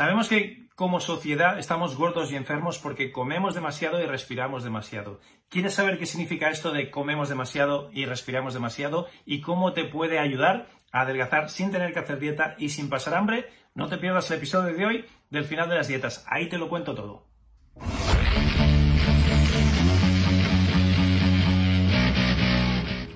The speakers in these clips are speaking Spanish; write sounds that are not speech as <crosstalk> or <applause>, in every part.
Sabemos que como sociedad estamos gordos y enfermos porque comemos demasiado y respiramos demasiado. ¿Quieres saber qué significa esto de comemos demasiado y respiramos demasiado y cómo te puede ayudar a adelgazar sin tener que hacer dieta y sin pasar hambre? No te pierdas el episodio de hoy del final de las dietas. Ahí te lo cuento todo.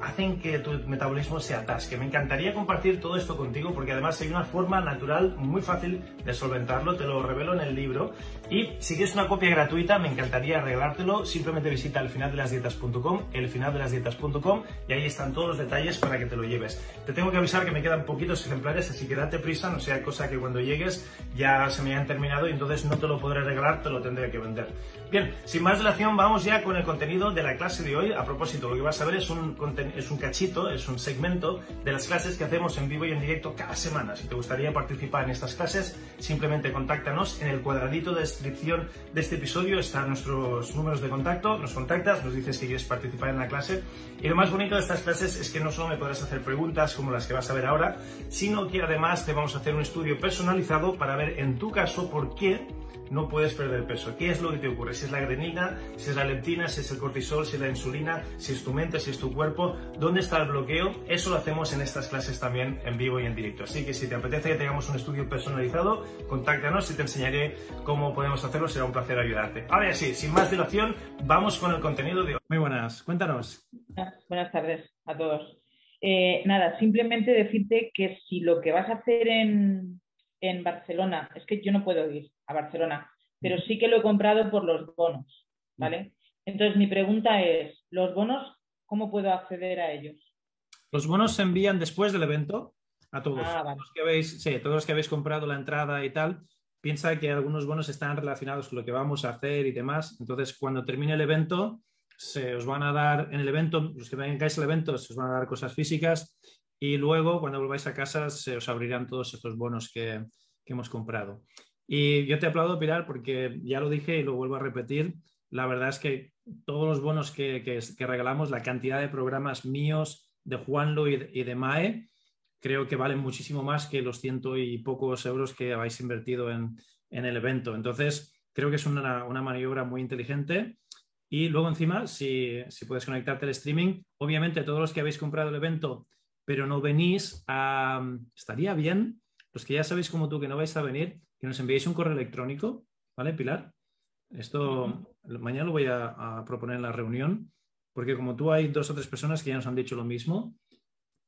hacen que tu metabolismo se atasque. Me encantaría compartir todo esto contigo porque además hay una forma natural muy fácil de solventarlo, te lo revelo en el libro. Y si quieres una copia gratuita, me encantaría regalártelo. Simplemente visita elfinaldelasdietas.com, elfinaldelasdietas.com y ahí están todos los detalles para que te lo lleves. Te tengo que avisar que me quedan poquitos ejemplares, así que date prisa, no sea cosa que cuando llegues ya se me hayan terminado y entonces no te lo podré regalar, te lo tendré que vender. Bien, sin más dilación, vamos ya con el contenido de la clase de hoy. A propósito, lo que vas a ver es un, es un cachito, es un segmento de las clases que hacemos en vivo y en directo cada semana. Si te gustaría participar en estas clases, simplemente contáctanos. En el cuadradito de descripción de este episodio están nuestros números de contacto. Nos contactas, nos dices que quieres participar en la clase. Y lo más bonito de estas clases es que no solo me podrás hacer preguntas como las que vas a ver ahora, sino que además te vamos a hacer un estudio personalizado para ver en tu caso por qué no puedes perder peso. ¿Qué es lo que te ocurre? Si es la adrenalina, si es la leptina, si es el cortisol, si es la insulina, si es tu mente, si es tu cuerpo, ¿dónde está el bloqueo? Eso lo hacemos en estas clases también en vivo y en directo. Así que si te apetece que tengamos un estudio personalizado, contáctanos y te enseñaré cómo podemos hacerlo. Será un placer ayudarte. Ahora sí, sin más dilación, vamos con el contenido de hoy. Muy buenas, cuéntanos. Buenas tardes a todos. Eh, nada, simplemente decirte que si lo que vas a hacer en, en Barcelona, es que yo no puedo ir a Barcelona, pero sí que lo he comprado por los bonos, ¿vale? Entonces mi pregunta es, ¿los bonos cómo puedo acceder a ellos? Los bonos se envían después del evento a todos. Ah, todos, los que habéis, sí, todos los que habéis comprado la entrada y tal. Piensa que algunos bonos están relacionados con lo que vamos a hacer y demás. Entonces, cuando termine el evento, se os van a dar en el evento, los que vengáis al evento, se os van a dar cosas físicas y luego cuando volváis a casa se os abrirán todos estos bonos que, hemos comprado. Y yo te aplaudo, Pilar, porque ya lo dije y lo vuelvo a repetir. La verdad es que todos los bonos que, regalamos, la cantidad de programas míos, de Juanlo y y de, Mae, creo que valen muchísimo más que los ciento y pocos euros que habéis invertido en, el evento. Entonces, creo que es una, maniobra muy inteligente. Y luego encima, si, si puedes conectarte al streaming, obviamente todos los que habéis comprado el evento pero no venís, a... estaría bien, los que ya sabéis como tú que no vais a venir, que nos enviéis un correo electrónico, ¿vale, Pilar? Esto mañana lo voy a, proponer en la reunión, porque como tú hay dos o tres personas que ya nos han dicho lo mismo,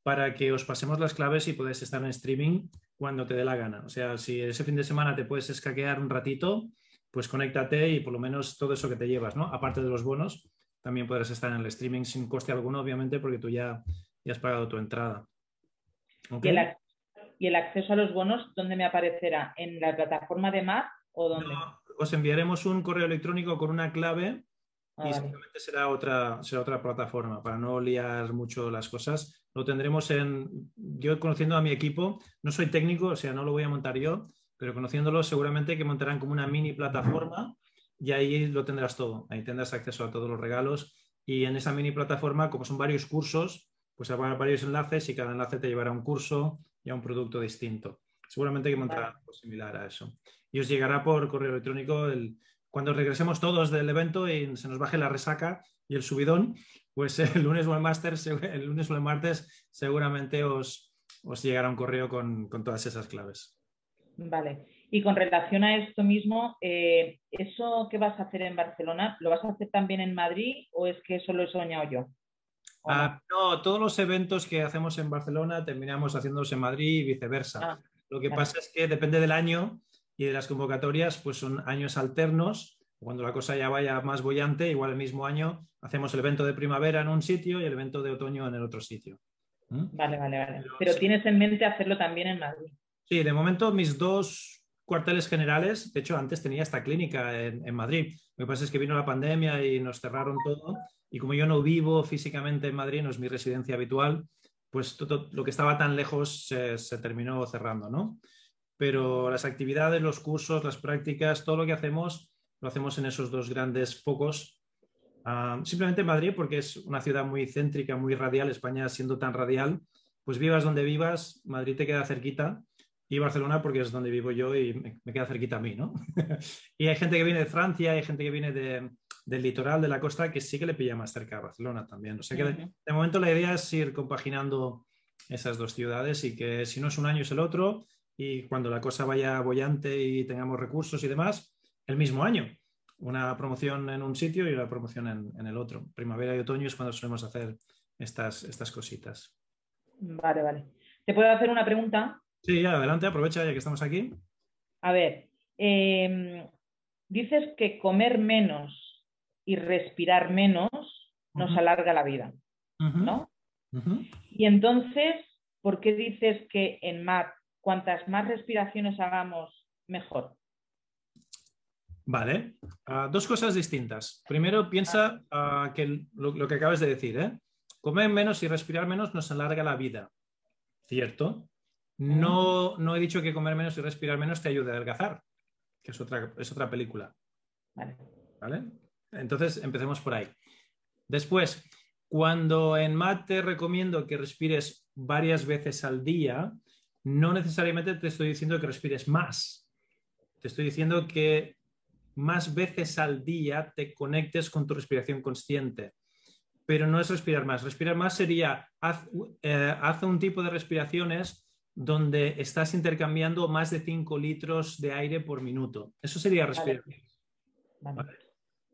para que os pasemos las claves y podáis estar en streaming cuando te dé la gana. O sea, si ese fin de semana te puedes escaquear un ratito, pues conéctate y por lo menos todo eso que te llevas, ¿no? Aparte de los bonos, también podrás estar en el streaming sin coste alguno, obviamente, porque tú ya y has pagado tu entrada. ¿Y, el, acceso a los bonos dónde me aparecerá? ¿En la plataforma de MAP o dónde? os enviaremos un correo electrónico con una clave ah, y simplemente será otra, será otra plataforma para no liar mucho las cosas. Lo tendremos en. Yo conociendo a mi equipo, no soy técnico, o sea, no lo voy a montar yo, pero conociéndolo seguramente que montarán como una mini plataforma y ahí lo tendrás todo. Ahí tendrás acceso a todos los regalos. Y en esa mini plataforma, como son varios cursos, pues habrá varios enlaces y cada enlace te llevará a un curso y a un producto distinto. Seguramente que montará algo similar a eso. Y os llegará por correo electrónico el, cuando regresemos todos del evento y se nos baje la resaca y el subidón, pues <laughs> el lunes o el, el lunes o el martes seguramente os, os llegará un correo con, con todas esas claves. Vale. Y con relación a esto mismo, eh, ¿eso que vas a hacer en Barcelona, lo vas a hacer también en Madrid o es que eso lo he soñado yo? Ah, no? todos los eventos que hacemos en Barcelona terminamos haciéndose en Madrid y viceversa. Ah, lo que pasa es que depende del año y de las convocatorias, pues son años alternos. Cuando la cosa ya vaya más bollante, igual el mismo año hacemos el evento de primavera en un sitio y el evento de otoño en el otro sitio. ¿Mm? Vale, vale, vale. Pero, tienes en mente hacerlo también en Madrid. Sí, de momento mis dos cuarteles generales, de hecho antes tenía esta clínica en, Madrid. Lo que pasa es que vino la pandemia y nos cerraron todo y como yo no vivo físicamente en Madrid, no es mi residencia habitual, pues todo lo que estaba tan lejos se, terminó cerrando, ¿no? Pero las actividades, los cursos, las prácticas, todo lo que hacemos, lo hacemos en esos dos grandes focos Ah, simplemente Madrid, porque es una ciudad muy céntrica, muy radial, España siendo tan radial, pues vivas donde vivas, Madrid te queda cerquita y Barcelona porque es donde vivo yo y me, queda cerquita a mí, ¿no? <laughs> y hay gente que viene de Francia, hay gente que viene del litoral, de la costa, que sí que le pilla más cerca a Barcelona también. O sea que de, momento la idea es ir compaginando esas dos ciudades y que si no es un año es el otro y cuando la cosa vaya bollante y tengamos recursos y demás, el mismo año una promoción en un sitio y una promoción en, el otro. Primavera y otoño es cuando solemos hacer estas, estas cositas. Vale, vale. ¿Te puedo hacer una pregunta? Sí, adelante, aprovecha ya que estamos aquí. A ver, em, dices que comer menos y respirar menos nos alarga la vida, ¿no? Y entonces, ¿por qué dices que en MAT, cuantas más respiraciones hagamos, mejor? Vale, ah, dos cosas distintas. Primero, piensa ah, que lo, que acabas de decir, ¿eh? comer menos y respirar menos nos alarga la vida, ¿cierto? No, no he dicho que comer menos y respirar menos te ayude a adelgazar, que es otra, es otra película. Vale. ¿Vale? Entonces, empecemos por ahí. Después, cuando en MAT te recomiendo que respires varias veces al día, no necesariamente te estoy diciendo que respires más. Te estoy diciendo que más veces al día te conectes con tu respiración consciente. Pero no es respirar más. Respirar más sería, haz, eh, un tipo de respiraciones donde estás intercambiando más de 5 litros de aire por minuto. Eso sería respirar.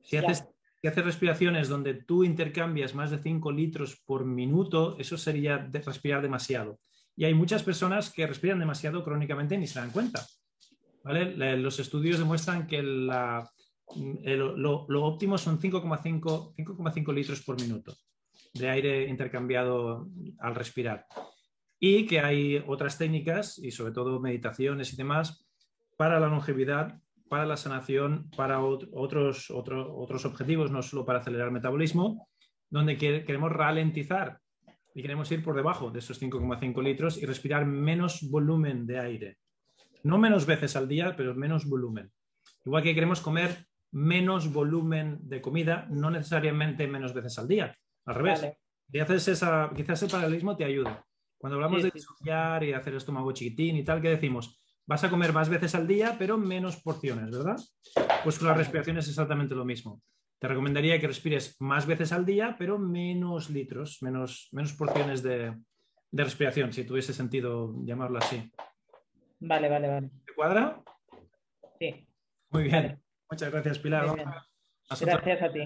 Si, haces, si, haces, respiraciones donde tú intercambias más de 5 litros por minuto, eso sería respirar demasiado. Y hay muchas personas que respiran demasiado crónicamente y ni se dan cuenta. Los estudios demuestran que lo, óptimo son 5,5 litros por minuto de aire intercambiado al respirar. Y que hay otras técnicas, y sobre todo meditaciones y demás, para la longevidad, para la sanación, para otros, otros objetivos, no solo para acelerar el metabolismo, donde queremos ralentizar y queremos ir por debajo de esos 5,5 litros y respirar menos volumen de aire. No menos veces al día, pero menos volumen. Igual que queremos comer menos volumen de comida, no necesariamente menos veces al día. Al revés. haces esa, quizás el paralelismo te ayuda. Cuando hablamos de disociar y hacer estómago chiquitín y tal, ¿qué decimos? Vas a comer más veces al día, pero menos porciones, ¿verdad? Pues con la respiración es exactamente lo mismo. Te recomendaría que respires más veces al día, pero menos litros, menos, menos porciones de, de respiración, si tuviese sentido llamarlo así. Vale, vale, vale. ¿Te cuadra? Sí. Muy bien. Muchas gracias, Pilar. Gracias a ti.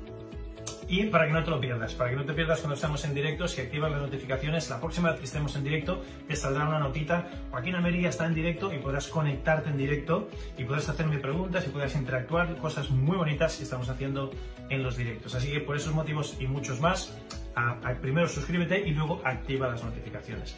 Y para que no te lo pierdas, para que no te pierdas cuando estamos en directo, si activas las notificaciones, la próxima vez que estemos en directo te saldrá una notita. Joaquín América está en directo y podrás conectarte en directo y podrás hacerme preguntas y podrás interactuar, cosas muy bonitas que estamos haciendo en los directos. Así que por esos motivos y muchos más, primero suscríbete y luego activa las notificaciones.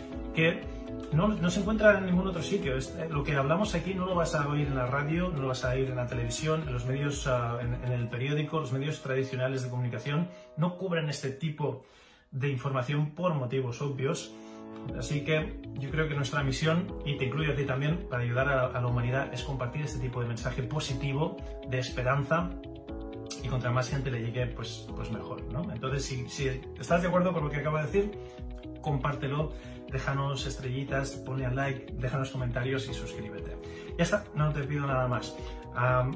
que no, no, se encuentra en ningún otro sitio. Eh, lo que hablamos aquí no lo vas a oír en la radio, no lo vas a oír en la televisión, en los medios, ah, en, el periódico, los medios tradicionales de comunicación no cubren este tipo de información por motivos obvios. Así que yo creo que nuestra misión, y te incluyo a ti también, para ayudar a, la humanidad, es compartir este tipo de mensaje positivo, de esperanza, y contra más gente le llegue, pues, pues mejor. ¿no? Entonces, si, si estás de acuerdo con lo que acabo de decir, compártelo déjanos estrellitas, ponle al like, déjanos comentarios y suscríbete. Ya está, no te pido nada más.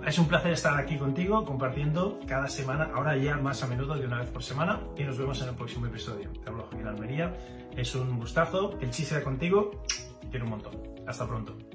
es un placer estar aquí contigo compartiendo cada semana, ahora ya más a menudo de una vez por semana y nos vemos en el próximo episodio. Te hablo Almería, es un gustazo, el chiste contigo, te quiero un montón. Hasta pronto.